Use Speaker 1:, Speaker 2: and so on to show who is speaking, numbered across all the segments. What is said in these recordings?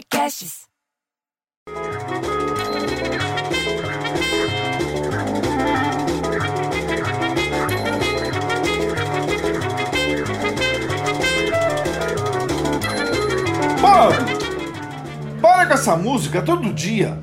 Speaker 1: Podcasts.
Speaker 2: Para! Para com essa música todo dia.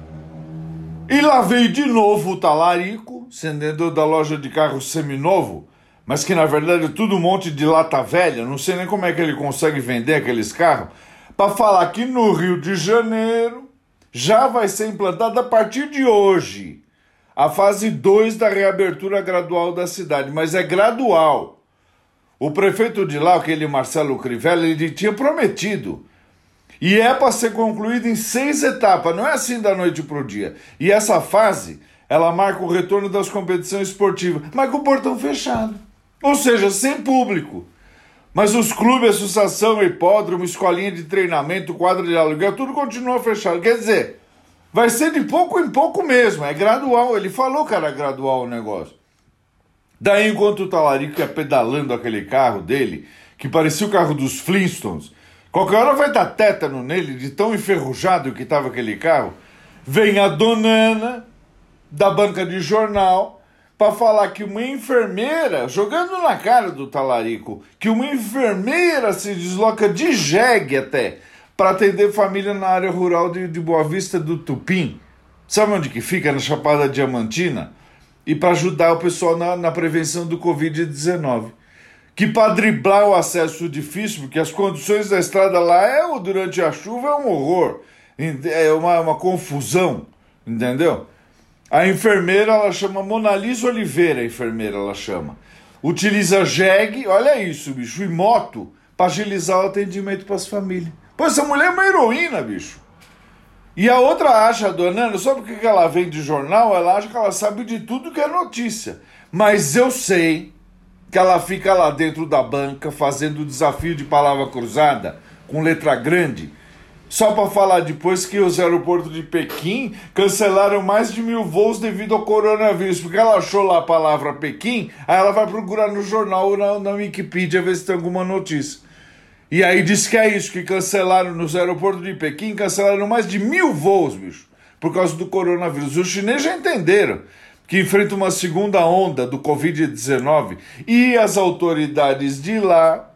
Speaker 2: E lá veio de novo o talarico, vendedor da loja de carro seminovo, mas que na verdade é tudo um monte de lata velha, não sei nem como é que ele consegue vender aqueles carros, para falar que no Rio de Janeiro já vai ser implantada a partir de hoje a fase 2 da reabertura gradual da cidade, mas é gradual. O prefeito de lá, aquele Marcelo Crivella, ele tinha prometido. E é para ser concluído em seis etapas, não é assim da noite para o dia. E essa fase, ela marca o retorno das competições esportivas, mas com o portão fechado. Ou seja, sem público. Mas os clubes, associação, hipódromo, escolinha de treinamento, quadra de aluguel, tudo continua fechado. Quer dizer, vai ser de pouco em pouco mesmo, é gradual. Ele falou que era gradual o negócio. Daí, enquanto o talarico ia pedalando aquele carro dele, que parecia o carro dos Flintstones, qualquer hora vai dar tétano nele de tão enferrujado que estava aquele carro, vem a donana da banca de jornal para falar que uma enfermeira, jogando na cara do talarico, que uma enfermeira se desloca de jegue até para atender família na área rural de, de Boa Vista do Tupim. Sabe onde que fica? Na Chapada Diamantina e para ajudar o pessoal na, na prevenção do Covid-19. Que para driblar o acesso difícil, porque as condições da estrada lá é durante a chuva é um horror, é uma, uma confusão, entendeu? A enfermeira, ela chama Monalisa Oliveira, a enfermeira, ela chama. Utiliza jegue, olha isso, bicho, e moto para agilizar o atendimento para as famílias. Pô, essa mulher é uma heroína, bicho. E a outra acha, dona Ana, só porque ela vem de jornal, ela acha que ela sabe de tudo que é notícia. Mas eu sei que ela fica lá dentro da banca fazendo o desafio de palavra cruzada, com letra grande, só para falar depois que os aeroportos de Pequim cancelaram mais de mil voos devido ao coronavírus, porque ela achou lá a palavra Pequim, aí ela vai procurar no jornal ou na, na Wikipedia ver se tem alguma notícia. E aí diz que é isso, que cancelaram nos aeroportos de Pequim, cancelaram mais de mil voos, bicho, por causa do coronavírus. Os chineses já entenderam que enfrenta uma segunda onda do Covid-19 e as autoridades de lá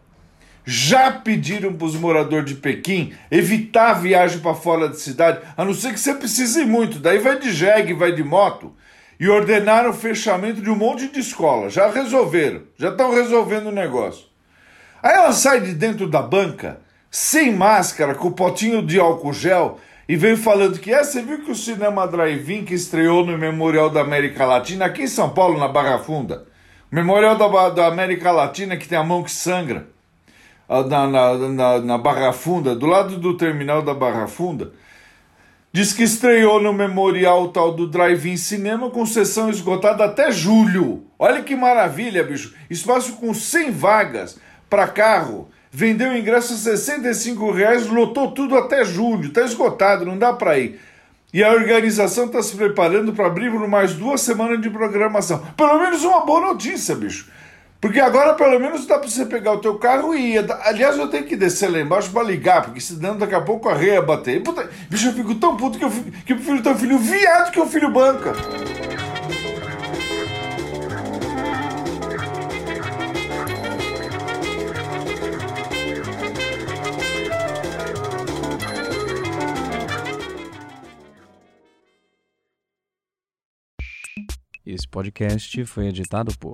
Speaker 2: já pediram para os moradores de Pequim evitar a viagem para fora da cidade, a não ser que você precise muito, daí vai de jegue, vai de moto, e ordenaram o fechamento de um monte de escolas. Já resolveram, já estão resolvendo o negócio. Aí ela sai de dentro da banca, sem máscara, com o potinho de álcool gel, e veio falando que, é, você viu que o cinema Drive-In que estreou no Memorial da América Latina, aqui em São Paulo, na Barra Funda, Memorial da, da América Latina que tem a mão que sangra, na, na, na, na Barra Funda, do lado do terminal da Barra Funda, diz que estreou no Memorial tal do Drive-In Cinema com sessão esgotada até julho. Olha que maravilha, bicho. Espaço com 100 vagas para carro. Vendeu ingresso a 65 reais, lotou tudo até julho. Está esgotado, não dá para ir. E a organização está se preparando para abrir por mais duas semanas de programação. Pelo menos uma boa notícia, bicho. Porque agora pelo menos dá para você pegar o teu carro e ir. Aliás, eu tenho que descer lá embaixo para ligar, porque senão daqui a pouco a reia bater. Puta, bicho, eu fico tão puto que eu, fico, que eu prefiro ter um filho viado que um filho banca.
Speaker 3: Esse podcast foi editado por